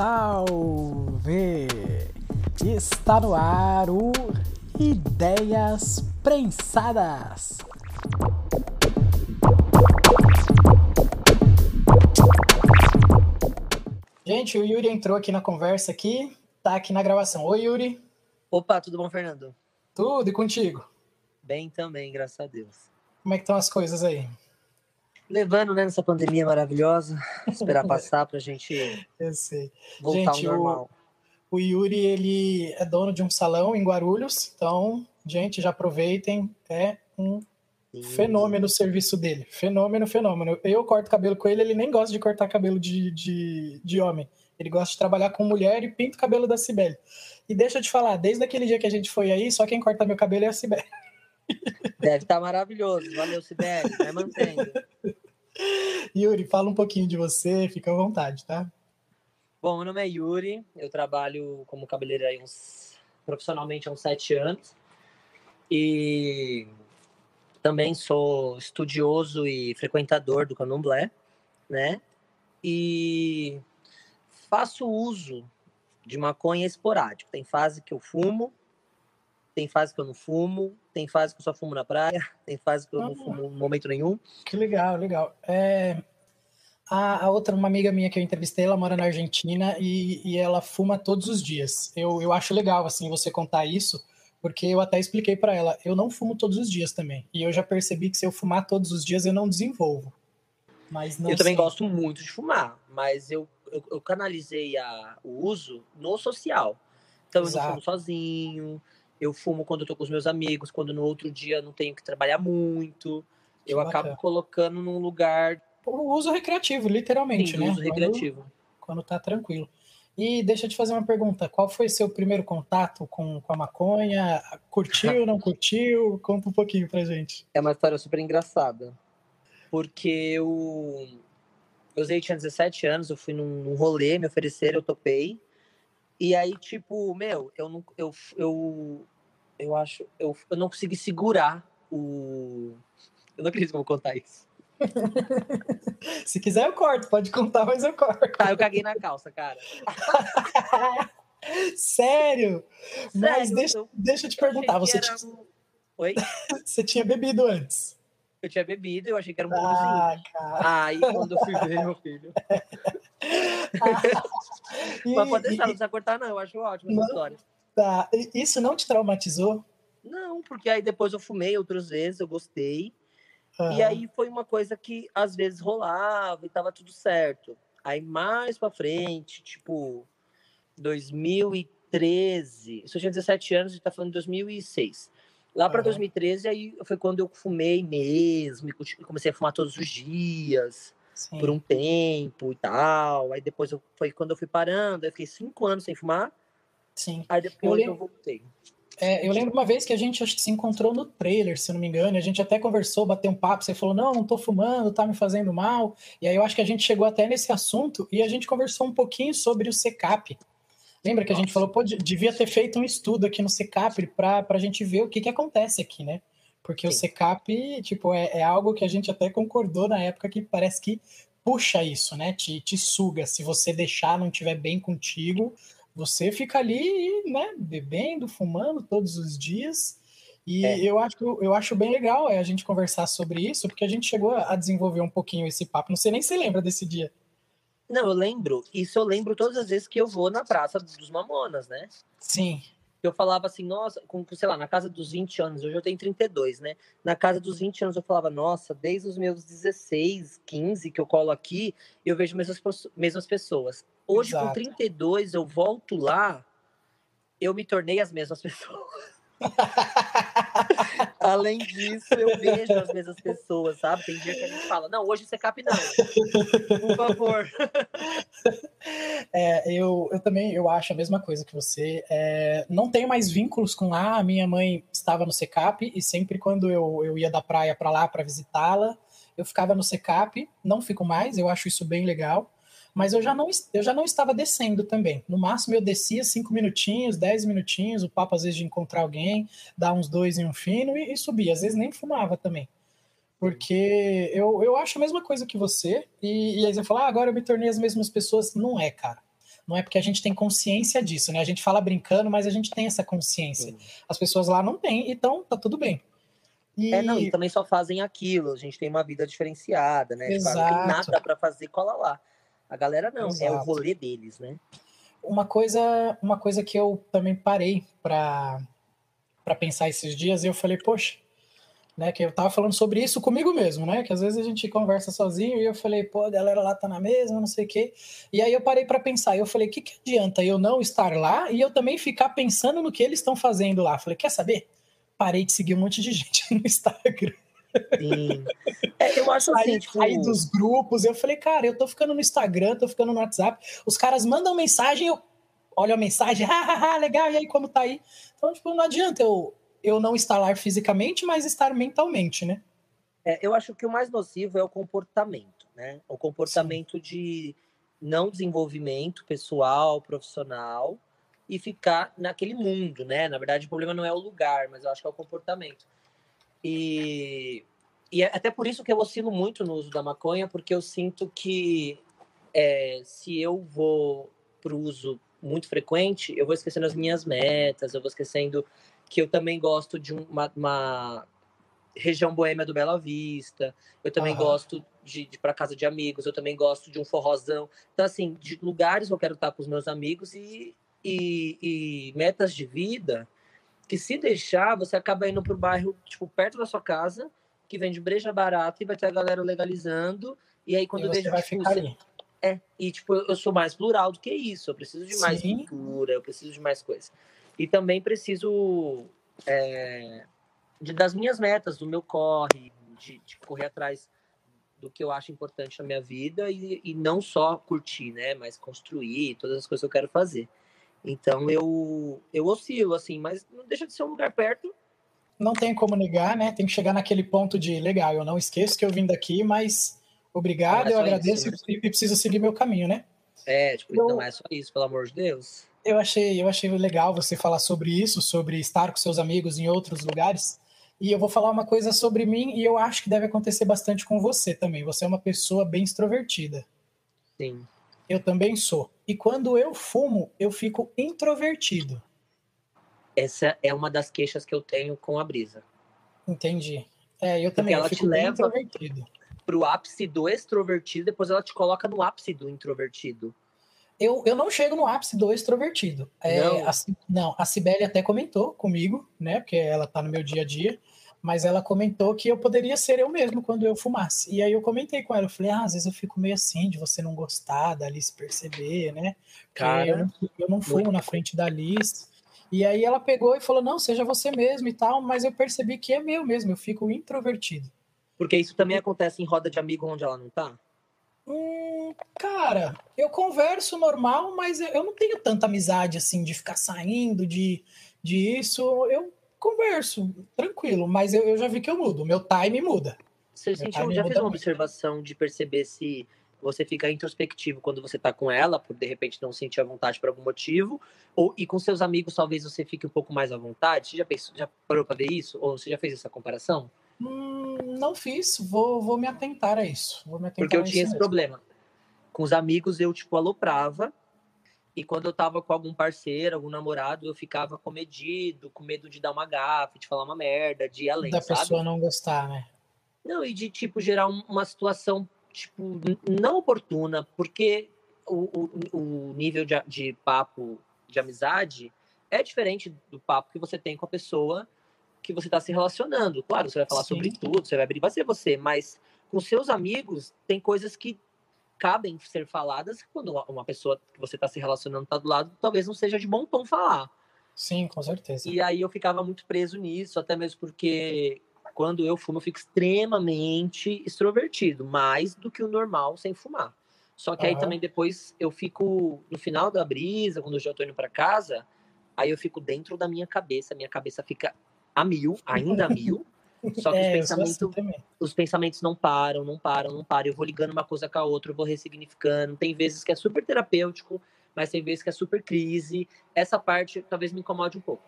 Salve! Está no ar o Ideias Prensadas. Gente, o Yuri entrou aqui na conversa aqui, tá aqui na gravação. Oi, Yuri. Opa, tudo bom, Fernando? Tudo e contigo? Bem também, graças a Deus. Como é que estão as coisas aí? Levando, né, nessa pandemia maravilhosa, esperar passar pra gente Eu sei. voltar Gente, ao o- normal. O Yuri, ele é dono de um salão em Guarulhos, então, gente, já aproveitem, é um Sim. fenômeno o serviço dele. Fenômeno, fenômeno. Eu corto cabelo com ele, ele nem gosta de cortar cabelo de, de, de homem. Ele gosta de trabalhar com mulher e pinta o cabelo da Cibele. E deixa eu te falar, desde aquele dia que a gente foi aí, só quem corta meu cabelo é a Cibele. Deve estar maravilhoso. Valeu, Sibeli. Vai mantendo. Yuri, fala um pouquinho de você, fica à vontade, tá? Bom, meu nome é Yuri. Eu trabalho como cabeleireiro uns, profissionalmente há uns sete anos. E também sou estudioso e frequentador do candomblé, né? E faço uso de maconha esporádico. Tem fase que eu fumo, tem fase que eu não fumo, tem fase que eu só fumo na praia, tem fase que eu não Ah. fumo em momento nenhum. Que legal, legal. É, a, a outra, uma amiga minha que eu entrevistei, ela mora na Argentina e, e ela fuma todos os dias. Eu, eu acho legal, assim, você contar isso, porque eu até expliquei para ela, eu não fumo todos os dias também. E eu já percebi que se eu fumar todos os dias, eu não desenvolvo. Mas não eu também sei. gosto muito de fumar, mas eu, eu, eu canalizei a, o uso no social. Então eu não Exato. fumo sozinho, eu fumo quando eu tô com os meus amigos, quando no outro dia não tenho que trabalhar muito. Que Eu acabo bacana. colocando num lugar O uso recreativo, literalmente, de né? uso Quando- recreativo. quando tá tranquilo. E deixa eu te fazer uma pergunta: qual foi seu primeiro contato com, com a maconha? Curtiu, não curtiu? Conta um pouquinho pra gente. É uma história super engraçada. Porque eu, eu usei, tinha 17 anos, eu fui num, num rolê, me ofereceram, eu topei. E aí, tipo, meu, eu não. Eu, eu, eu acho. Eu, eu não consegui segurar o. Eu não acredito que eu vou contar isso. Se quiser, eu corto, pode contar, mas eu corto. Tá, eu caguei na calça, cara. Sério? Mas Sério, deixa, eu- deixa eu te eu perguntar: você, era tinha, Oi? você tinha bebido antes? Eu tinha bebido, eu achei que era um. Ah, cara. Aí, quando eu fui ver, meu filho. E- Mas pode deixar, não precisa cortar, não. Eu acho ótimo Não. essa história. tá, Isso não te traumatizou? Não, porque aí depois eu fumei outras vezes, eu gostei. E Ah, aí foi uma coisa que às vezes rolava e tava tudo certo. Aí mais pra frente, tipo, 2013, isso eu tinha 17 anos, a gente tá falando de 2006. Lá pra Aham. 2013, aí foi quando eu fumei mesmo, e comecei a fumar todos os dias, sim. por um tempo e tal. Aí depois eu, foi quando eu fui parando, eu fiquei cinco anos sem fumar, Sim. aí depois lembro- eu voltei. É, eu lembro uma vez que a gente acho que se encontrou no trailer, se eu não me engano, a gente até conversou, bateu um papo, você falou, não, não tô fumando, tá me fazendo mal. E aí eu acho que a gente chegou até nesse assunto e a gente conversou um pouquinho sobre o CECAP. Lembra que a gente Nossa. falou, pô, de- devia ter feito um estudo aqui no CECAP pra, pra gente ver o que que acontece aqui, né? Porque o Sim. CECAP, tipo, é, é algo que a gente até concordou na época que parece que puxa isso, né? Te, te suga. Se você deixar, não tiver bem contigo, você fica ali, né, bebendo, fumando todos os dias. E É. eu, acho, eu acho bem legal é, a gente conversar sobre isso, porque a gente chegou a desenvolver um pouquinho esse papo. Não sei nem se lembra desse dia. Não, eu lembro, isso eu lembro todas as vezes que eu vou na Praça dos Mamonas, né? Sim, eu falava assim, nossa, com, sei lá, na casa dos 20 anos, hoje eu tenho 32, né? Na casa dos 20 anos eu falava, nossa, desde os meus 16, 15 que eu colo aqui, eu vejo mesmas, mesmas pessoas. Hoje, Exato. com 32, eu volto lá, eu me tornei as mesmas pessoas. Além disso, eu vejo as mesmas pessoas, sabe? Tem dia que a gente fala, não, hoje você cap não. Por favor. É, eu, eu também eu acho a mesma coisa que você. É, não tenho mais vínculos com lá. A minha mãe estava no SECAP e sempre quando eu, eu ia da praia para lá para visitá-la, eu ficava no SECAP. Não fico mais, eu acho isso bem legal. Mas eu já não, eu já não estava descendo também. No máximo eu descia cinco minutinhos, dez minutinhos, o papo às vezes de encontrar alguém, dar uns dois em um fino e, e subir. Às vezes nem fumava também. Porque eu, eu acho a mesma coisa que você. E, e aí você fala, ah, agora eu me tornei as mesmas pessoas. Não é, cara. Não é porque a gente tem consciência disso, né? A gente fala brincando, mas a gente tem essa consciência. Sim. As pessoas lá não têm, então tá tudo bem. E... É, não, e também só fazem aquilo. A gente tem uma vida diferenciada, né? Exato. Tipo, não tem nada para fazer, cola lá. A galera não, Exato. é o rolê deles, né? Uma coisa, uma coisa que eu também parei para pensar esses dias, e eu falei, poxa, né? Que eu tava falando sobre isso comigo mesmo, né? Que às vezes a gente conversa sozinho e eu falei, pô, a galera lá tá na mesma, não sei o quê. E aí eu parei para pensar, eu falei, o que, que adianta eu não estar lá e eu também ficar pensando no que eles estão fazendo lá? falei, quer saber? Parei de seguir um monte de gente no Instagram. Sim. É, eu acho assim, aí, tipo... aí dos grupos, eu falei, cara, eu tô ficando no Instagram, tô ficando no WhatsApp, os caras mandam mensagem, eu olho a mensagem, hahaha, legal, e aí como tá aí? Então, tipo, não adianta eu eu não lá fisicamente, mas estar mentalmente, né? É, eu acho que o mais nocivo é o comportamento, né? O comportamento Sim. de não desenvolvimento pessoal, profissional e ficar naquele mundo, né? Na verdade, o problema não é o lugar, mas eu acho que é o comportamento. E, e é até por isso que eu oscilo muito no uso da maconha, porque eu sinto que é, se eu vou para o uso muito frequente, eu vou esquecendo as minhas metas, eu vou esquecendo que eu também gosto de uma, uma região boêmia do Bela Vista, eu também uhum. gosto de, de ir para casa de amigos, eu também gosto de um forrozão. Então, assim, de lugares que eu quero estar com os meus amigos e, e, e metas de vida que se deixar, você acaba indo para o bairro, tipo, perto da sua casa, que vende breja barata e vai ter a galera legalizando. E aí, quando e vejo. Vai tipo, ficar você... ali. É, e tipo, eu sou mais plural do que isso. Eu preciso de mais Sim. cultura, eu preciso de mais coisas. E também preciso é, de, das minhas metas, do meu corre, de, de, correr atrás do que eu acho importante na minha vida e, e não só curtir, né? Mas construir todas as coisas que eu quero fazer. Então eu, eu oscilo, assim, mas não deixa de ser um lugar perto. Não tem como negar, né? Tem que chegar naquele ponto de legal, eu não esqueço que eu vim daqui, mas obrigado, é eu agradeço isso, né? e preciso seguir meu caminho, né? É, tipo, eu... não é só isso, pelo amor de Deus. Eu achei, eu achei legal você falar sobre isso, sobre estar com seus amigos em outros lugares. E eu vou falar uma coisa sobre mim e eu acho que deve acontecer bastante com você também. Você é uma pessoa bem extrovertida. Sim. Eu também sou. E quando eu fumo, eu fico introvertido. Essa é uma das queixas que eu tenho com a brisa. Entendi. É, eu também. Ela te leva pro ápice do extrovertido, depois ela te coloca no ápice do introvertido eu, eu não chego no ápice do extrovertido. É, não. A, não, a Cibele até comentou comigo, né? Porque ela tá no meu dia a dia, mas ela comentou que eu poderia ser eu mesmo quando eu fumasse. E aí eu comentei com ela, eu falei, ah, às vezes eu fico meio assim de você não gostar da Alice perceber, né? Cara, eu não, eu não fumo na frente da Alice. E aí ela pegou e falou, não, seja você mesmo e tal, mas eu percebi que é meu mesmo, eu fico introvertido. Porque isso também acontece em roda de amigo onde ela não tá? Hum, cara, eu converso normal, mas eu não tenho tanta amizade assim de ficar saindo de, de isso. Eu converso tranquilo, mas eu, eu já vi que eu mudo. Meu time muda. Você sentiu, já fez uma observação de perceber se você fica introspectivo quando você tá com ela, por de repente não sentir a vontade por algum motivo, ou e com seus amigos talvez você fique um pouco mais à vontade? Você já, pensou, já parou para ver isso? Ou você já fez essa comparação? Hum, não fiz, vou, vou me atentar a isso. Vou me atentar Porque eu tinha esse mesmo. problema. Com os amigos eu, tipo, aloprava. E quando eu tava com algum parceiro, algum namorado, eu ficava comedido, com medo de dar uma gafe, de falar uma merda, de ir além, Da sabe? pessoa não gostar, né? Não, e de, tipo, gerar uma situação, tipo, não oportuna, porque o, o, o nível de, de papo de amizade é diferente do papo que você tem com a pessoa que você está se relacionando. Claro, você vai falar Sim. sobre tudo, você vai abrir, vai ser você, mas com seus amigos tem coisas que cabem ser faladas quando uma pessoa que você está se relacionando está do lado, talvez não seja de bom tom falar. Sim, com certeza. E aí eu ficava muito preso nisso, até mesmo porque quando eu fumo eu fico extremamente extrovertido, mais do que o normal sem fumar. Só que uhum. aí também depois eu fico no final da brisa, quando eu já tô indo para casa, aí eu fico dentro da minha cabeça, minha cabeça fica a mil, ainda a mil. Só que é, os, pensamentos, assim os pensamentos não param, não param, não param. Eu vou ligando uma coisa com a outra, eu vou ressignificando. Tem vezes que é super terapêutico, mas tem vezes que é super crise. Essa parte talvez me incomode um pouco.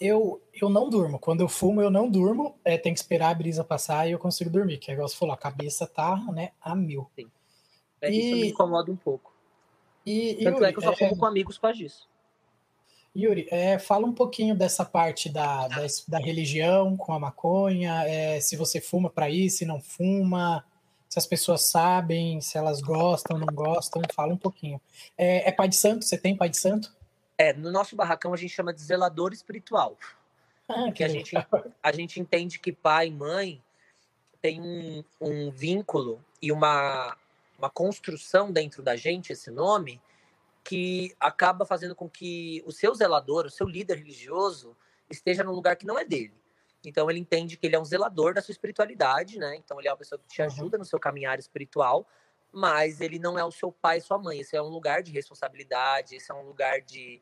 Eu, eu não durmo. Quando eu fumo, eu não durmo. É, tem que esperar a brisa passar e eu consigo dormir. Que é igual você falou, a cabeça tá né, a mil. Sim. É, e... Isso me incomoda um pouco. E, Tanto Yuri, é que eu só fumo é... com amigos com disso. Yuri, é, fala um pouquinho dessa parte da, da, da religião com a maconha, é, se você fuma para ir, se não fuma, se as pessoas sabem, se elas gostam, não gostam, fala um pouquinho. É, é pai de santo? Você tem pai de santo? É, no nosso barracão a gente chama de zelador espiritual. Ah, porque a gente, a gente entende que pai e mãe tem um, um vínculo e uma, uma construção dentro da gente, esse nome, que acaba fazendo com que o seu zelador, o seu líder religioso, esteja num lugar que não é dele. Então ele entende que ele é um zelador da sua espiritualidade, né? Então ele é uma pessoa que te ajuda no seu caminhar espiritual, mas ele não é o seu pai e sua mãe. Esse é um lugar de responsabilidade, esse é um lugar de,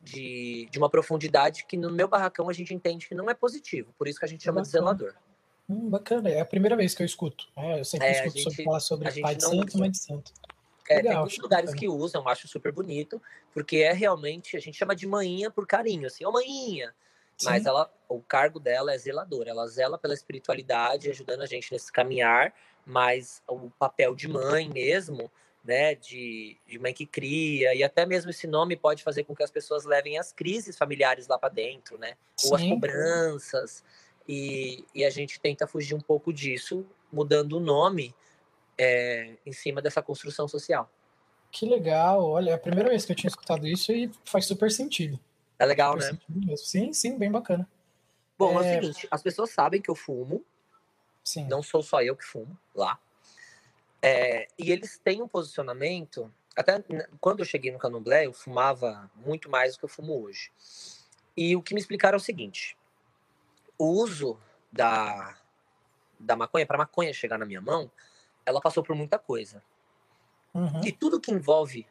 de, de uma profundidade que no meu barracão a gente entende que não é positivo. Por isso que a gente chama bacana. de zelador. Hum, bacana, é a primeira vez que eu escuto. É, eu sempre é, escuto gente, sobre, falar sobre pai de santo e mãe de santo. É, Legal, tem muitos lugares que usam, acho super bonito, porque é realmente, a gente chama de manhinha por carinho, assim, ô manhinha, mas ela, o cargo dela é zeladora. Ela zela pela espiritualidade, ajudando a gente nesse caminhar. Mas o papel de mãe mesmo, né, de, de mãe que cria, e até mesmo esse nome pode fazer com que as pessoas levem as crises familiares lá para dentro, né? Sim. Ou as cobranças. E, e a gente tenta fugir um pouco disso, mudando o nome é, em cima dessa construção social. Que legal, olha, é a primeira vez que eu tinha escutado isso e faz super sentido. É legal, né? Sim, sim, bem bacana. Bom, é... é... o seguinte, as pessoas sabem que eu fumo. Sim. Não sou só eu que fumo lá. É, e eles têm um posicionamento. Até quando eu cheguei no Candomblé, eu fumava muito mais do que eu fumo hoje. E o que me explicaram é o seguinte: o uso da, da maconha, para maconha chegar na minha mão, ela passou por muita coisa. Uhum. E tudo que envolve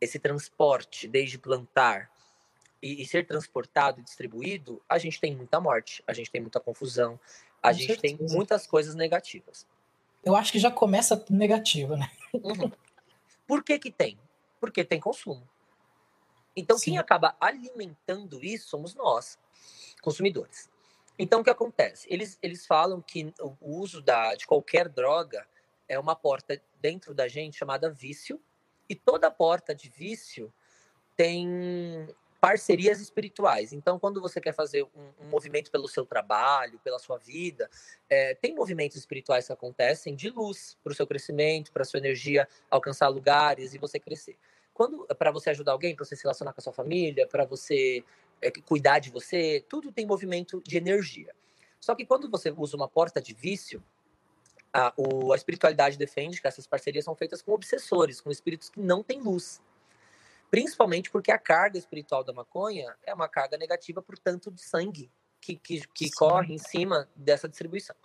esse transporte, desde plantar, e, e, ser transportado e distribuído, a gente tem muita morte, a gente tem muita confusão, a Com gente certeza. tem muitas coisas negativas. Eu acho que já começa negativo, né? Uhum. Por que que tem? Porque tem consumo. Então, Sim. quem acaba alimentando isso somos nós, consumidores. Então, o que acontece? Eles, eles falam que o uso da, de qualquer droga é uma porta dentro da gente chamada vício, e toda porta de vício tem parcerias espirituais. Então, quando você quer fazer um, um movimento pelo seu trabalho, pela sua vida, é, tem movimentos espirituais que acontecem de luz para o seu crescimento, para a sua energia alcançar lugares e você crescer. Quando para você ajudar alguém, para você se relacionar com a sua família, para você é, cuidar de você, tudo tem movimento de energia. Só que quando você usa uma porta de vício, a, o, a espiritualidade defende que essas parcerias são feitas com obsessores, com espíritos que não têm luz. Principalmente porque a carga espiritual da maconha é uma carga negativa por tanto de sangue que, que, que corre em cima dessa distribuição.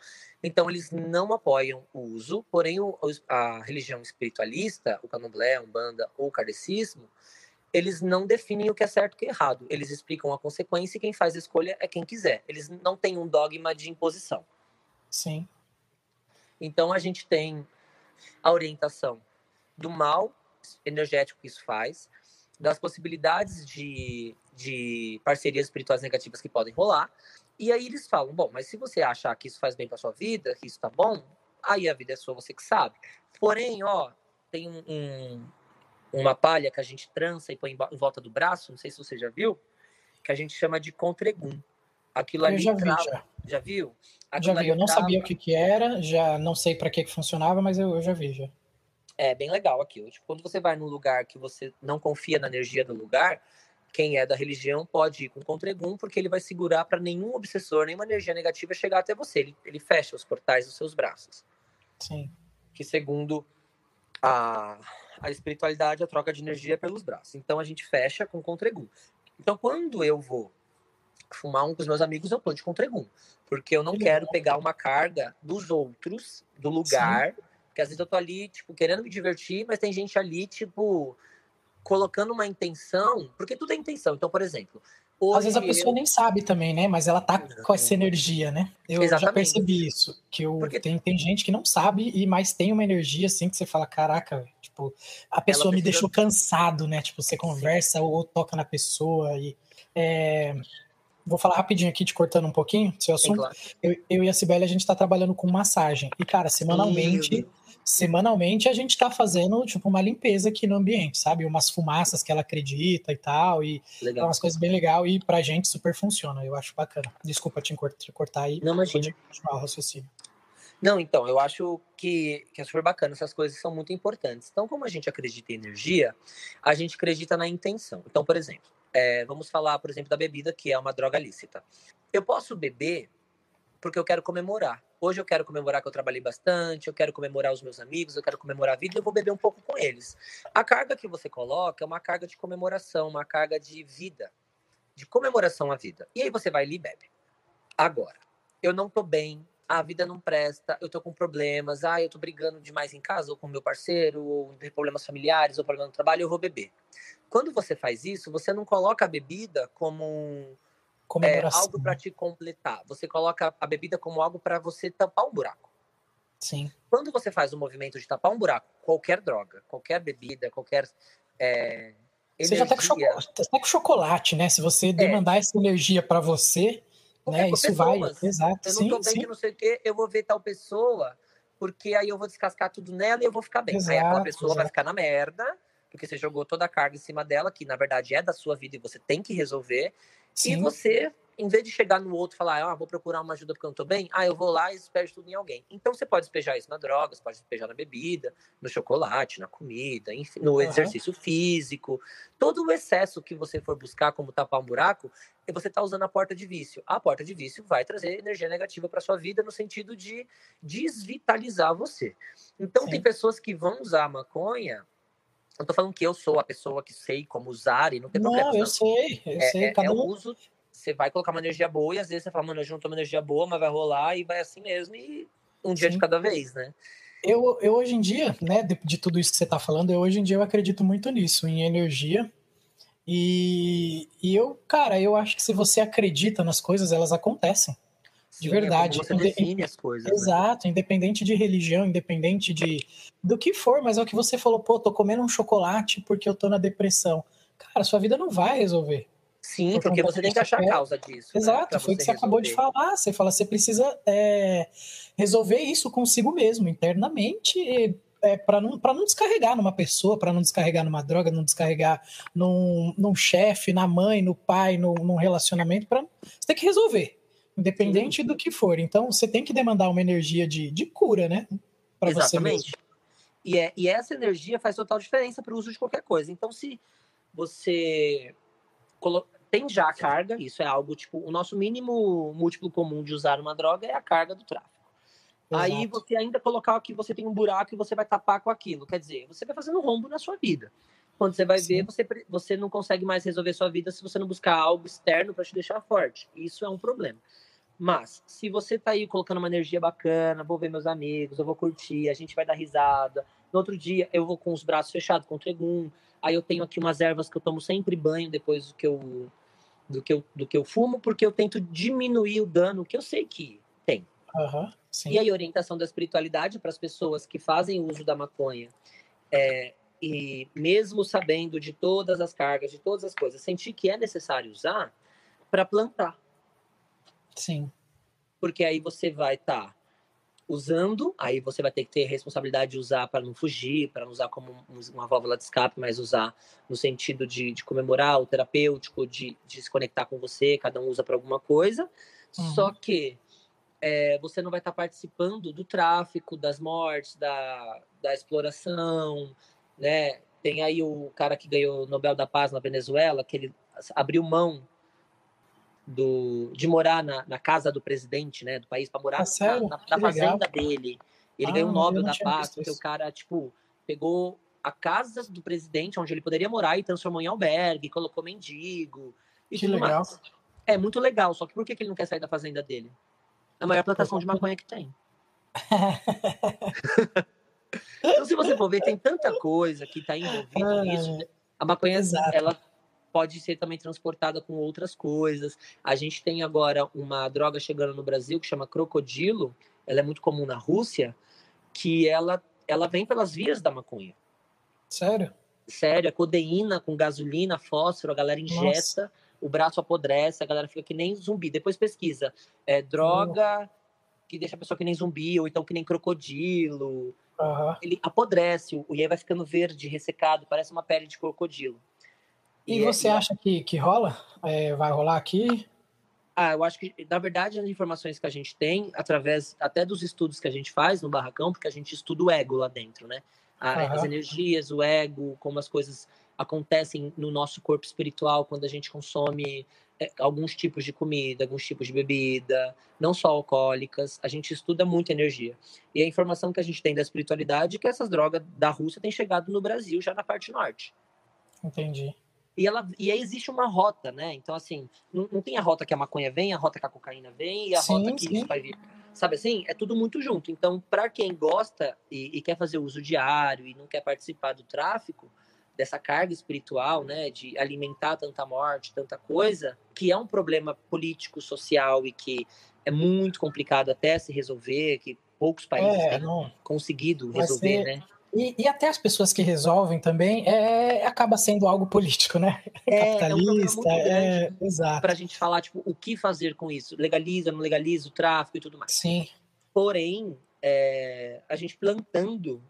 Então, eles não apoiam o uso, porém, o, a religião espiritualista, o candomblé, a umbanda ou o kardecismo, eles não definem o que é certo e o que é errado. Eles explicam a consequência e quem faz a escolha é quem quiser. Eles não têm um dogma de imposição. Sim. Então, a gente tem a orientação do mal energético que isso faz, das possibilidades de, de parcerias espirituais negativas que podem rolar. E aí eles falam: bom, mas se você achar que isso faz bem para sua vida, que isso tá bom, aí a vida é sua, você que sabe. Porém, ó, tem um, um, uma palha que a gente trança e põe em volta do braço, não sei se você já viu, que a gente chama de contregum. Aquilo ali eu já vi, já. já viu? Aquilo já vi, eu não trava... sabia o que, que era, já não sei para que, que funcionava, mas eu, eu já vi já. É bem legal aquilo. Tipo, quando você vai num lugar que você não confia na energia do lugar, quem é da religião pode ir com contregum, porque ele vai segurar para nenhum obsessor, nenhuma energia negativa chegar até você. Ele, ele fecha os portais dos seus braços. Sim. Que segundo a, a espiritualidade, a troca de energia é pelos braços. Então a gente fecha com contregum. Então quando eu vou fumar um com os meus amigos, eu tô de contregum. Porque eu não quero pegar uma carga dos outros, do lugar. Sim porque às vezes eu tô ali, tipo, querendo me divertir, mas tem gente ali, tipo, colocando uma intenção, porque tudo é intenção. Então, por exemplo. Às vezes a pessoa eu... nem sabe também, né? Mas ela tá Exatamente. com essa energia, né? Eu Exatamente. já percebi isso. Que eu, porque... tem, tem gente que não sabe, e mas tem uma energia assim que você fala, caraca, tipo, a pessoa precisa... me deixou cansado, né? Tipo, você conversa ou, ou toca na pessoa e. É, vou falar rapidinho aqui, te cortando um pouquinho, seu assunto. Claro. Eu, eu, e a Sibeli, a gente tá trabalhando com massagem. E, cara, semanalmente semanalmente a gente está fazendo tipo uma limpeza aqui no ambiente, sabe? Umas fumaças que ela acredita e tal, e legal. é umas coisas bem legal e pra gente super funciona, eu acho bacana. Desculpa te cortar aí. Não, imagina. continuar o raciocínio. Não, então, eu acho que, que é super bacana, essas coisas são muito importantes. Então, como a gente acredita em energia, a gente acredita na intenção. Então, por exemplo, é, vamos falar, por exemplo, da bebida, que é uma droga lícita. Eu posso beber porque eu quero comemorar. Hoje eu quero comemorar que eu trabalhei bastante, eu quero comemorar os meus amigos, eu quero comemorar a vida, eu vou beber um pouco com eles. A carga que você coloca é uma carga de comemoração, uma carga de vida, de comemoração à vida. E aí você vai ali e bebe. Agora, eu não tô bem, a vida não presta, eu tô com problemas, ah, eu tô brigando demais em casa, ou com meu parceiro, ou tem problemas familiares, ou problema no trabalho, eu vou beber. Quando você faz isso, você não coloca a bebida como um é, algo para te completar. Você coloca a bebida como algo para você tampar um buraco. Sim. Quando você faz o movimento de tapar um buraco, qualquer droga, qualquer bebida, qualquer. É, energia... Você já tá com, chocolate, tá com chocolate, né? Se você é. demandar essa energia para você, né? Isso pessoas. vai. Exato. Eu não sim, tô bem sim. que não sei o quê, eu vou ver tal pessoa, porque aí eu vou descascar tudo nela e eu vou ficar bem. Exato, aí aquela pessoa exato. vai ficar na merda, porque você jogou toda a carga em cima dela, que na verdade é da sua vida e você tem que resolver. Sim. E você, em vez de chegar no outro e falar, ah, vou procurar uma ajuda porque eu não tô bem, ah, eu vou lá e despejo tudo em alguém. Então você pode despejar isso na droga, você pode despejar na bebida, no chocolate, na comida, enfim, no uhum. exercício físico. Todo o excesso que você for buscar como tapar um buraco, você está usando a porta de vício. A porta de vício vai trazer energia negativa para sua vida no sentido de desvitalizar você. Então Sim. tem pessoas que vão usar a maconha eu tô falando que eu sou a pessoa que sei como usar e não tem problema. Não, eu sei, eu é, sei. É, cada é um... o uso, você vai colocar uma energia boa e às vezes você fala, mano, eu não tô uma energia boa, mas vai rolar e vai assim mesmo e um dia Sim. de cada vez, né? Eu, eu hoje em dia, né, de, de, tudo isso que você tá falando, eu hoje em dia eu acredito muito nisso, em energia. E, e eu, cara, eu acho que se você acredita nas coisas, elas acontecem de verdade. É você define as coisas. Né? Exato, né? independente de religião, independente de do que for, mas é o que você falou, pô, tô comendo um chocolate porque eu tô na depressão. Cara, sua vida não vai resolver. Sim, porque você tem que achar a causa disso. Né, Exato, né? foi o que você resolver. acabou de falar. Você fala, você precisa é, resolver isso consigo mesmo, internamente, é, para não, não descarregar numa pessoa, para não descarregar numa droga, não descarregar num, num chefe, na mãe, no pai, no, num relacionamento. Pra, você tem que resolver independente Sim. do que for. Então, você tem que demandar uma energia de, de cura, né? Você mesmo. E, é, e essa energia faz total diferença para o uso de qualquer coisa. Então, se você tem já a carga, isso é algo tipo, o nosso mínimo múltiplo comum de usar uma droga é a carga do tráfico. Exato. Aí você ainda colocar que você tem um buraco e você vai tapar com aquilo. Quer dizer, você vai fazendo rombo na sua vida. Quando você vai Sim. ver, você, você não consegue mais resolver sua vida se você não buscar algo externo para te deixar forte. Isso é um problema. Mas, se você tá aí colocando uma energia bacana, vou ver meus amigos, eu vou curtir, a gente vai dar risada. No outro dia, eu vou com os braços fechados com o tregum. Aí eu tenho aqui umas ervas que eu tomo sempre banho depois que eu, do que eu, do que eu fumo, porque eu tento diminuir o dano que eu sei que tem. Uhum, e aí, orientação da espiritualidade para as pessoas que fazem uso da maconha. É, e mesmo sabendo de todas as cargas, de todas as coisas, sentir que é necessário usar para plantar Sim. Porque aí você vai estar tá usando, aí você vai ter que ter responsabilidade de usar para não fugir, para não usar como uma válvula de escape, mas usar no sentido de, de comemorar o terapêutico, de, de, se conectar com você, cada um usa para alguma coisa. Uhum. Só que é, você não vai estar tá participando do tráfico, das mortes, da, da exploração, né? Tem aí o cara que ganhou o Nobel da Paz na Venezuela, que ele abriu mão do, de morar na, na, casa do presidente, né, do país, para morar ah, na, na, na fazenda dele. Ele ah, ganhou o Nobel da Paz, porque o cara, tipo, pegou a casa do presidente, onde ele poderia morar, e transformou em albergue, colocou mendigo. E que legal. Mais. É muito legal, só que por que, que ele não quer sair da fazenda dele? É a maior plantação de maconha que tem. então, se você for ver, tem tanta coisa que está envolvida nisso. A maconha, Exato. ela pode ser também transportada com outras coisas. A gente tem agora uma droga chegando no Brasil que chama crocodilo, ela é muito comum na Rússia, que ela, ela vem pelas vias da maconha. Sério? Sério, a codeína com gasolina, fósforo, a galera injeta, Nossa. o braço apodrece, a galera fica que nem zumbi. Depois pesquisa, é droga que deixa a pessoa que nem zumbi, ou então que nem crocodilo. uhum. ele apodrece, e aí vai ficando verde, ressecado, parece uma pele de crocodilo. E, e é, você é, acha que, que rola? É, vai rolar aqui? Ah, eu acho que, na verdade, as informações que a gente tem, através até dos estudos que a gente faz no barracão, porque a gente estuda o ego lá dentro, né? uhum. As energias, o ego, como as coisas acontecem no nosso corpo espiritual quando a gente consome é, alguns tipos de comida, alguns tipos de bebida, não só alcoólicas. A gente estuda muito energia. E a informação que a gente tem da espiritualidade é que essas drogas da Rússia têm chegado no Brasil já na parte norte. Entendi. E, ela, e aí existe uma rota, né? Então, assim, não, não tem a rota que a maconha vem, a rota que a cocaína vem e a sim, rota que sim. isso vai vir. Sabe assim? É tudo muito junto. Então, para quem gosta e, e, quer fazer uso diário e não quer participar do tráfico, dessa carga espiritual, né, de alimentar tanta morte, tanta coisa, que é um problema político, social e que é muito complicado até se resolver, que poucos países é, têm não... conseguido resolver, ser... né? E, e, até as pessoas que resolvem também é, acaba sendo algo político, né? É, Capitalista, é, é exato. Para a gente falar, tipo, o que fazer com isso? Legaliza, não legaliza o tráfico e tudo mais. Sim. Porém, é, a gente plantando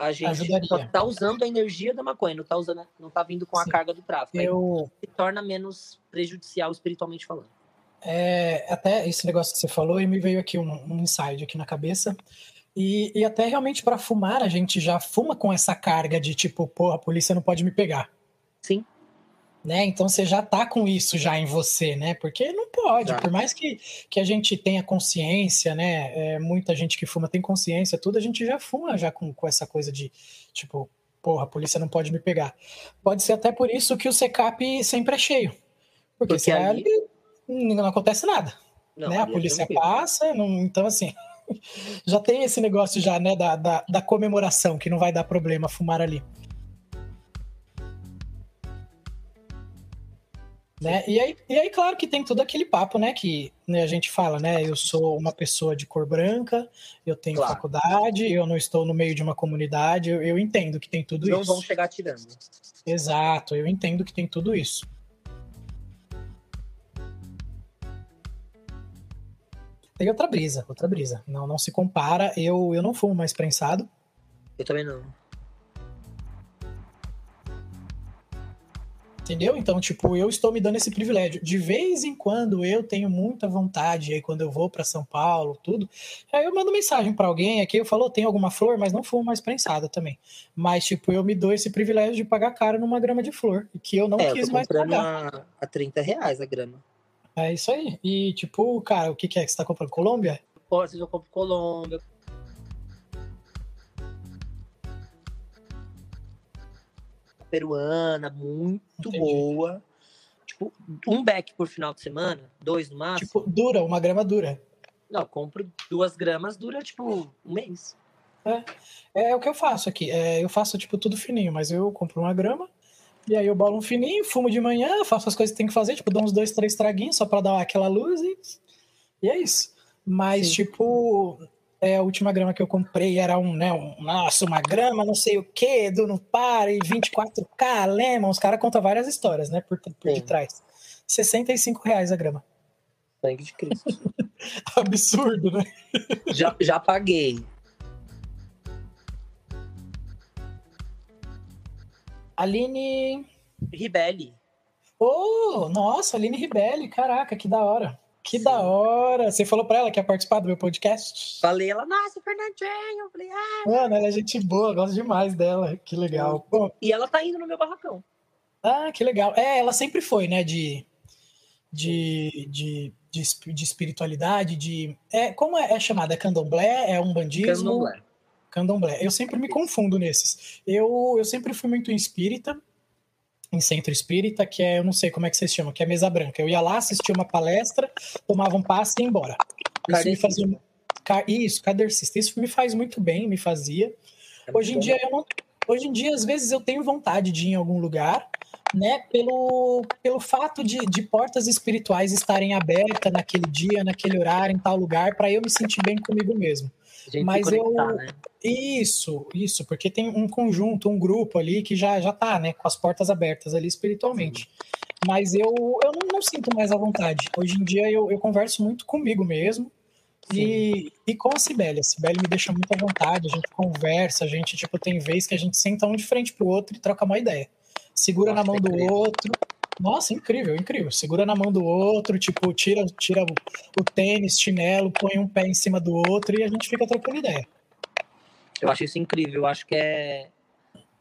a gente Ajudaria. tá usando a energia da maconha, não tá usando, não tá vindo com a Sim. carga do tráfico. Eu... se torna menos prejudicial espiritualmente falando. É, até esse negócio que você falou e me veio aqui um, um insight aqui na cabeça. E, e até realmente para fumar a gente já fuma com essa carga de tipo, pô, a polícia não pode me pegar. Sim né? Então você já tá com isso já em você, né? Porque não pode, por mais que, que a gente tenha consciência, né? É, muita gente que fuma tem consciência, tudo a gente já fuma já com, com essa coisa de tipo, porra, a polícia não pode me pegar. Pode ser até por isso que o secap sempre é cheio. Porque, porque ali... ali não acontece nada. Não, né? A polícia é passa, não, então assim. Já tem esse negócio já, né, da, da, da comemoração, que não vai dar problema fumar ali. Né? E, aí, e aí, claro que tem todo aquele papo, né? Que né, a gente fala, né? Eu sou uma pessoa de cor branca, eu tenho claro. faculdade, eu não estou no meio de uma comunidade, eu, eu entendo que tem tudo não isso. Não vão chegar tirando. Exato, eu entendo que tem tudo isso. Tem outra brisa, outra brisa. Não, não se compara. Eu, eu não fumo mais prensado. Eu também não. Entendeu? Então, tipo, eu estou me dando esse privilégio. De vez em quando eu tenho muita vontade, aí quando eu vou para São Paulo, tudo, aí eu mando mensagem para alguém aqui, eu falo, tem alguma flor, mas não fumo mais prensada também. Mas, tipo, eu me dou esse privilégio de pagar caro numa grama de flor, que eu não é, quis eu mais pagar. A, a 30 reais a grama. É isso aí. E, tipo, cara, o que, que é que você tá comprando? Colômbia? Pô, eu compro Colômbia, peruana, muito Entendi. boa. Tipo, um beck por final de semana, dois no máximo. Tipo, dura, uma grama dura. Não, compro duas gramas, dura tipo um mês. É, é o que eu faço aqui. É, eu faço tipo tudo fininho, mas eu compro uma grama, e aí eu bolo um fininho, fumo de manhã, faço as coisas que tem que fazer, tipo, dou uns dois, três traguinhos só pra dar aquela luz e, e é isso. Mas, Sim. tipo, é, a última grama que eu comprei era um, né, um, nossa, uma grama, não sei o que, do não para, e 24K, Lemon, os caras contam várias histórias, né, por, por detrás. 65 reais a grama. Sangue de Cristo. Absurdo, né? Já, já paguei. Aline... Ribelli. Oh, nossa, Aline Ribelli, caraca, que da hora. Que Sim. da hora! Você falou pra ela que ia participar do meu podcast? Falei, ela, nossa, Fernandinho! Eu falei, ah. Mano, ela é gente boa, gosto demais dela. Que legal. Pô. E ela tá indo no meu barracão. Ah, que legal. É, ela sempre foi, né, de. De, de, de, de espiritualidade, de. É, como é, é chamada? É candomblé? É um bandismo? Candomblé. Candomblé. Eu sempre me confundo nesses. Eu, eu sempre fui muito espírita, em centro espírita, que é, eu não sei como é que vocês chamam, que é mesa branca. Eu ia lá, assistia uma palestra, tomava um passe e ia embora. Isso me fazia. Isso, cadercista. Isso me faz muito bem, me fazia. É hoje em dia eu não. Hoje em dia, às vezes, eu tenho vontade de ir em algum lugar, né? Pelo, pelo fato de, de portas espirituais estarem abertas naquele dia, naquele horário, em tal lugar, para eu me sentir bem comigo mesmo. Mas eu. Né? Isso, isso, porque tem um conjunto, um grupo ali que já, já tá, né, com as portas abertas ali espiritualmente. Mas eu, eu não, não, sinto mais a vontade. Hoje em dia eu, eu converso muito comigo mesmo, E, e com a Cibele, a Cibele me deixa muito à vontade, a gente conversa, a gente, tipo, tem vez que a gente senta um de frente pro outro e troca uma ideia. Segura Nossa, na mão é do outro. Nossa, incrível, incrível. Segura na mão do outro, tipo, tira, tira o, o tênis, chinelo, põe um pé em cima do outro e a gente fica trocando ideia. Eu acho isso incrível. Eu acho que é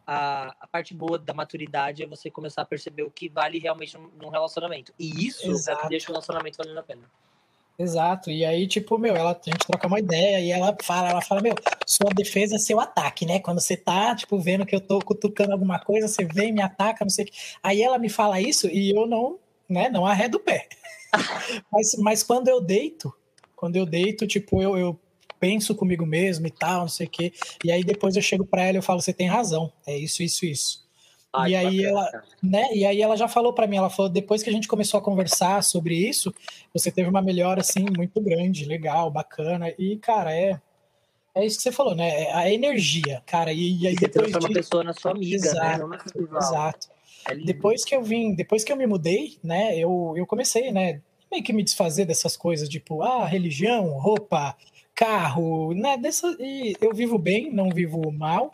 a, a, parte boa da maturidade é você começar a perceber o que vale realmente num relacionamento. E isso Exato. é que deixa o relacionamento valendo a pena. Exato. E aí, tipo, meu, ela, a gente troca uma ideia e ela fala, ela fala, meu, sua defesa é seu ataque, né? Quando você tá, tipo, vendo que eu tô cutucando alguma coisa, você vem, me ataca, não sei o que. Aí ela me fala isso e eu não, né, não arredo o pé. mas, mas quando eu deito, quando eu deito, tipo, eu, eu penso comigo mesmo e tal, não sei o que. E aí depois eu chego para ela e eu falo, você tem razão, é isso, isso, isso. Ai, e aí bacana, ela, né? E aí ela já falou para mim, ela falou depois que a gente começou a conversar sobre isso, você teve uma melhora assim muito grande, legal, bacana. E cara, é é isso que você falou, né? É a energia, cara. E, e aí você depois de... uma pessoa na sua amiga, exato, né? Exato. É depois que eu vim, depois que eu me mudei, né? Eu, eu comecei, né? Meio que me desfazer dessas coisas, tipo, ah, religião, roupa, carro, né? Dessa, e eu vivo bem, não vivo mal,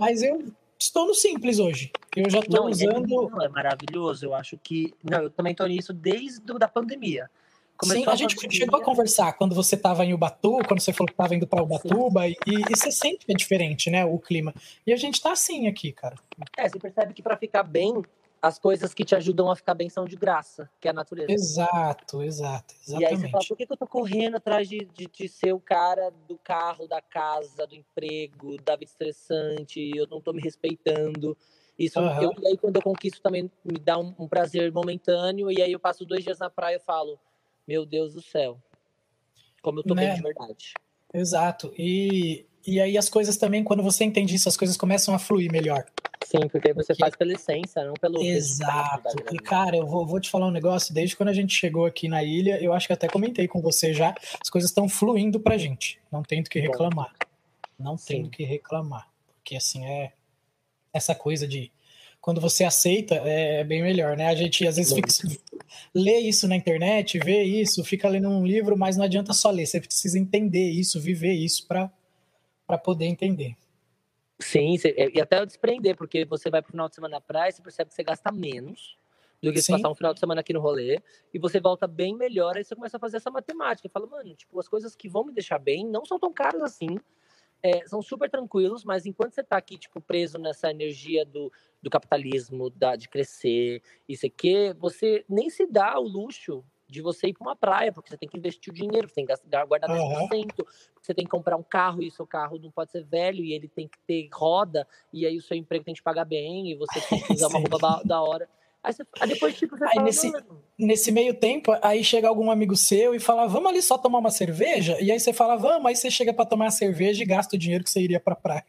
mas eu estou no simples hoje. Eu já estou é usando. É, é, maravilhoso. Eu acho que. Não, eu também estou nisso desde a pandemia. Começou Sim, a, a gente pandemia... chegou a conversar quando você estava em Ubatu, quando você falou que estava indo para Ubatuba, e, e, você sente que é diferente, né? O clima. E a gente está assim aqui, cara. É, você percebe que para ficar bem, as coisas que te ajudam a ficar bem são de graça, que é a natureza. Exato, exato. Exatamente. E aí você fala, por que, que eu tô correndo atrás de, de, de, ser o cara do carro, da casa, do emprego, da vida estressante, eu não tô me respeitando. Isso, uhum. eu, e aí quando eu conquisto também me dá um, um, prazer momentâneo, e aí eu passo dois dias na praia e falo, meu Deus do céu, como eu tô né? bem de verdade. Exato, e, e aí as coisas também, quando você entende isso, as coisas começam a fluir melhor. Sim, porque você porque... faz pela essência, não pelo. Exato. E, cara, eu vou, vou, te falar um negócio. Desde quando a gente chegou aqui na ilha, eu acho que até comentei com você já, as coisas estão fluindo pra gente. Não tem do que reclamar. Não tem do que reclamar. Porque, assim, é. Essa coisa de. Quando você aceita, é, é bem melhor, né? A gente às vezes fica, lê isso na internet, vê isso, fica lendo um livro, mas não adianta só ler. Você precisa entender isso, viver isso para poder entender. Sim, é, e até desprender, porque você vai pro final de semana na praia, você percebe que você gasta menos do que passar um final de semana aqui no rolê, e você volta bem melhor, aí você começa a fazer essa matemática, e fala, mano, tipo, as coisas que vão me deixar bem não são tão caras assim, é, são super tranquilos, mas enquanto você tá aqui, tipo, preso nessa energia do, do capitalismo, da, de crescer, isso aqui, você nem se dá o luxo de você ir para uma praia, porque você tem que investir o dinheiro, você tem que guardar 10%, uhum. você tem que comprar um carro e o seu carro não pode ser velho e ele tem que ter roda, e aí o seu emprego tem que pagar bem, e você tem que usar uma roupa da hora. Aí, você, aí depois, tipo, você aí fala, nesse, nesse meio tempo, aí chega algum amigo seu e fala, vamos ali só tomar uma cerveja? E aí você fala, vamos, aí você chega para tomar a cerveja e gasta o dinheiro que você iria pra praia.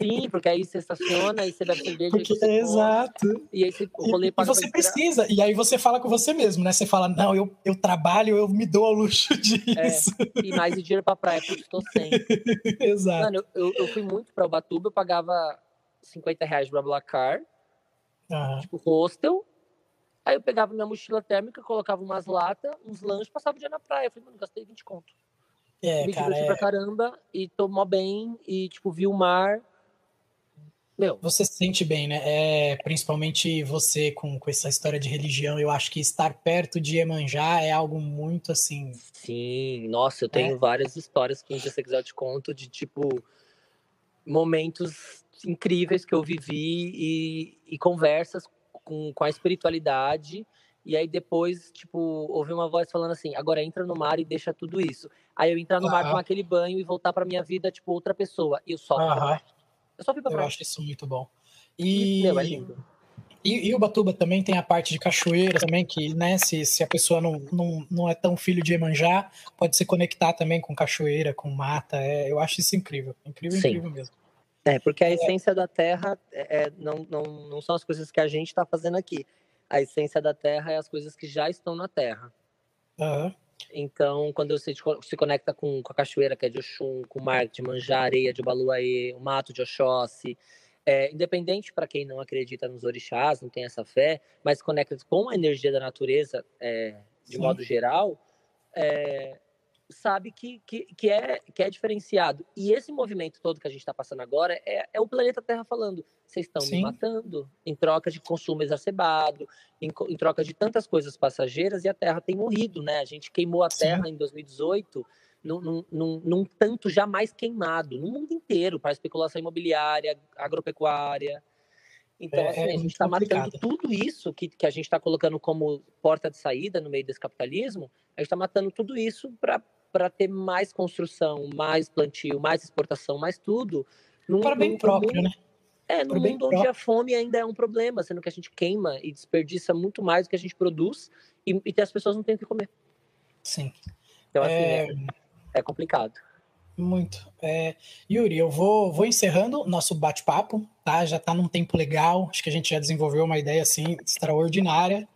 Sim, porque aí você estaciona e você bebe cerveja. Porque, você exato. e aí você, o rolê e, e você precisa, e aí você fala com você mesmo, né? Você fala, não, eu, eu trabalho, eu me dou ao luxo disso. É, e mais dinheiro pra praia, porque estou sem. exato. Mano, eu, eu fui muito pra Ubatuba, eu pagava 50 reais pra Blacar tipo hostel. Aí eu pegava minha mochila térmica, colocava umas latas, uns lanches, passava o dia na praia. Eu falei, mano, gastei 20 conto. É, me cara, diverti é... pra caramba e tomou bem e, tipo, vi o mar. Meu. Você se sente bem, né? É, principalmente você com, com essa história de religião, eu acho que estar perto de Iemanjá é algo muito assim. Sim, nossa, eu tenho é. várias histórias que um dia quiser eu te conto de tipo momentos incríveis que eu vivi e, e conversas com, com a espiritualidade. E aí depois, tipo, ouvi uma voz falando assim: agora entra no mar e deixa tudo isso. Aí eu entrar no mar com aquele banho e voltar pra minha vida, tipo, outra pessoa. E eu só. Eu só fui pra Eu acho isso muito bom. E. Meu, é lindo. E, e o Batuba também tem a parte de cachoeira também, que, né, se, se a pessoa não, não, não é tão filho de Emanjá, pode se conectar também com cachoeira, com mata. É, eu acho isso incrível. Incrível, Sim. incrível mesmo. É, porque a é. essência da Terra é, é, não, não, não são as coisas que a gente está fazendo aqui. A essência da Terra é as coisas que já estão na Terra. Uhum. Então, quando você se conecta com, com a cachoeira, que é de Oxum, com o mar de Manjá, areia de Baluaê, o mato de Oxóssi, é, independente para quem não acredita nos orixás, não tem essa fé, mas conecta com a energia da natureza é, de Sim. modo geral, é, sabe que, que, que, é, que é diferenciado. E esse movimento todo que a gente está passando agora é, é, o planeta Terra falando: vocês estão me matando em troca de consumo exacerbado, em, em, troca de tantas coisas passageiras, e a Terra tem morrido, né? A gente queimou a Terra Sim. em 2018 num, num, num, num, tanto jamais queimado no mundo inteiro para especulação imobiliária, agropecuária. Então, é, assim, é a gente está matando tudo isso que, que a gente está colocando como porta de saída no meio desse capitalismo, a gente está matando tudo isso para ter mais construção, mais plantio, mais exportação, mais tudo. Num, para bem próprio, mundo, né? É, no mundo onde próprio. a fome ainda é um problema, sendo que a gente queima e desperdiça muito mais do que a gente produz e, e as pessoas não têm o que comer. Sim. Então, assim, é, é, é complicado. Muito. É, Yuri, eu vou, vou encerrando nosso bate-papo, tá? Já está num tempo legal, acho que a gente já desenvolveu uma ideia assim extraordinária.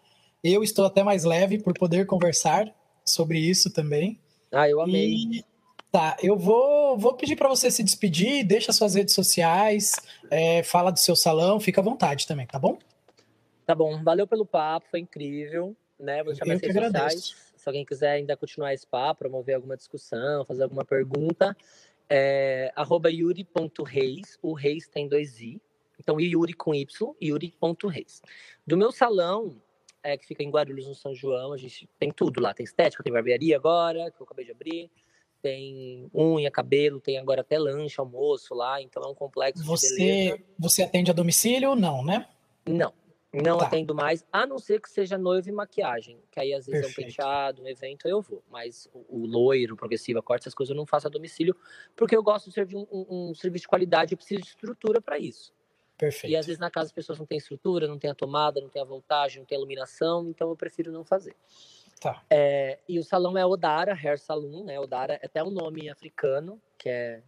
Eu estou até mais leve por poder conversar sobre isso também. Ah, eu amei. E, tá, eu vou, vou pedir para você se despedir, deixa suas redes sociais, é, fala do seu salão, fica à vontade também, tá bom? Tá bom, valeu pelo papo, foi incrível, né? Vou chamar as redes sociais se alguém quiser ainda continuar esse papo, promover alguma discussão, fazer alguma pergunta, é yuri.reis, o reis tem dois i, então Yuri com Y, yuri.reis. Do meu salão, é, que fica em Guarulhos, no São João, a gente tem tudo lá, tem estética, tem barbearia agora, que eu acabei de abrir, tem unha, cabelo, tem agora até lanche, almoço lá, então é um complexo você, Você atende a domicílio? Não, né? Não, não tá. atendo mais, a não ser que seja noiva e maquiagem. Que aí às vezes Perfeito. é um penteado, um evento, eu vou. Mas o, o loiro, progressiva, corte, essas coisas eu não faço a domicílio, porque eu gosto de servir um, um, um serviço de qualidade, eu preciso de estrutura para isso. Perfeito. E às vezes na casa as pessoas não têm estrutura, não tem a tomada, não tem a voltagem, não tem a iluminação, então eu prefiro não fazer. Tá. É, e o salão é Odara Hair Saloon, né? Odara é até um nome africano, que é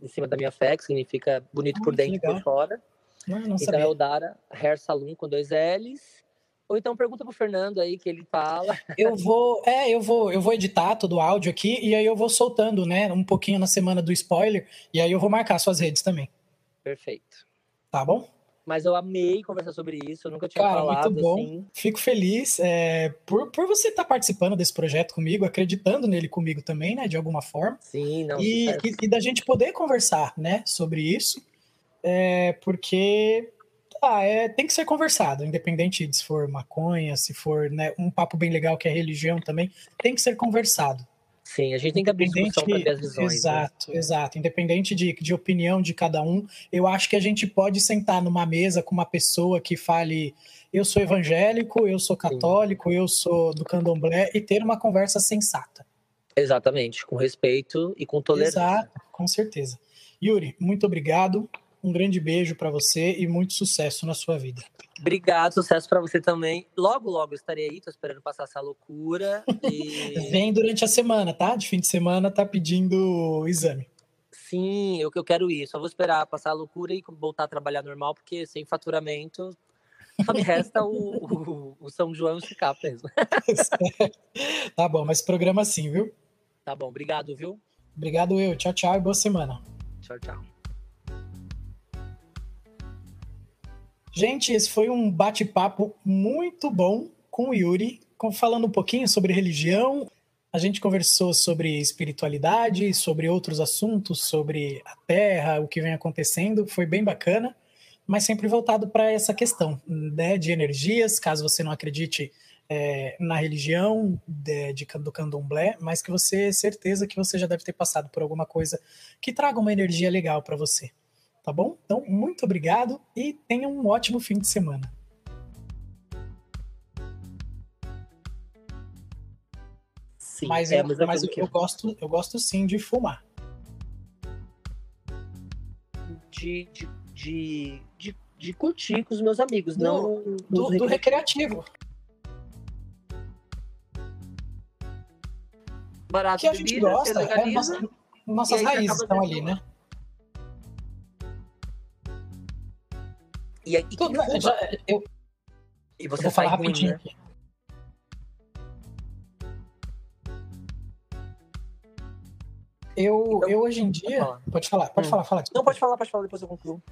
em cima da minha fé, que significa bonito ah, por dentro e por fora. Não, não então sabia. é o Dara Hair Saloon com dois L's. Ou então pergunta pro Fernando aí que ele fala. Eu vou, é, eu vou, eu vou editar todo o áudio aqui e aí eu vou soltando, né, um pouquinho na semana do spoiler e aí eu vou marcar suas redes também. Perfeito. Tá bom? Mas eu amei conversar sobre isso, eu nunca tinha Cara, falado muito bom. assim. Fico feliz é, por, por você estar tá participando desse projeto comigo, acreditando nele comigo também, né, de alguma forma. Sim, não. E, e, e da gente poder conversar, né, sobre isso é, porque ah, é, tem que ser conversado, independente de se for maconha, se for né, um papo bem legal que é religião também, tem que ser conversado. Sim, a gente tem que abrir discussão para ter as visões. Né? Exato, né? exato. Independente de, de opinião de cada um, eu acho que a gente pode sentar numa mesa com uma pessoa que fale eu sou evangélico, eu sou católico, Sim. eu sou do candomblé e ter uma conversa sensata. Exatamente, com respeito e com tolerância. Exato, com certeza. Yuri, muito obrigado. Um grande beijo para você e muito sucesso na sua vida. Obrigado, sucesso para você também. Logo, logo estarei aí, tô esperando passar essa loucura. E... Vem durante a semana, tá? De fim de semana tá pedindo exame. Sim, eu que eu quero ir. Só vou esperar passar a loucura e voltar a trabalhar normal, porque sem faturamento só me resta o, o, o São João Cicap mesmo. tá bom, mas programa sim, viu? Tá bom, obrigado, viu? Obrigado eu. Tchau, tchau e boa semana. Tchau, tchau. Gente, esse foi um bate-papo muito bom com o Yuri, falando um pouquinho sobre religião. A gente conversou sobre espiritualidade, sobre outros assuntos, sobre a Terra, o que vem acontecendo. Foi bem bacana, mas sempre voltado para essa questão né, de energias, caso você não acredite é, na religião de, de, do candomblé, mas que você certeza que você já deve ter passado por alguma coisa que traga uma energia legal para você tá bom? Então, muito obrigado e tenha um ótimo fim de semana. Sim, mas, é, eu, mas eu, eu, gosto, eu gosto sim de fumar. De, de, de, de, de curtir com os meus amigos, do, não do, do recreativo. Barato que a gente bebida, gosta, é, nossa, nossas raízes estão ali, né? E aí, Tudo, que já, eu, e você eu vou falar rapidinho. Né? Eu, então, eu hoje em dia. Pode falar, pode hum. falar, fala. Não, pode falar, pode falar, depois eu concluo.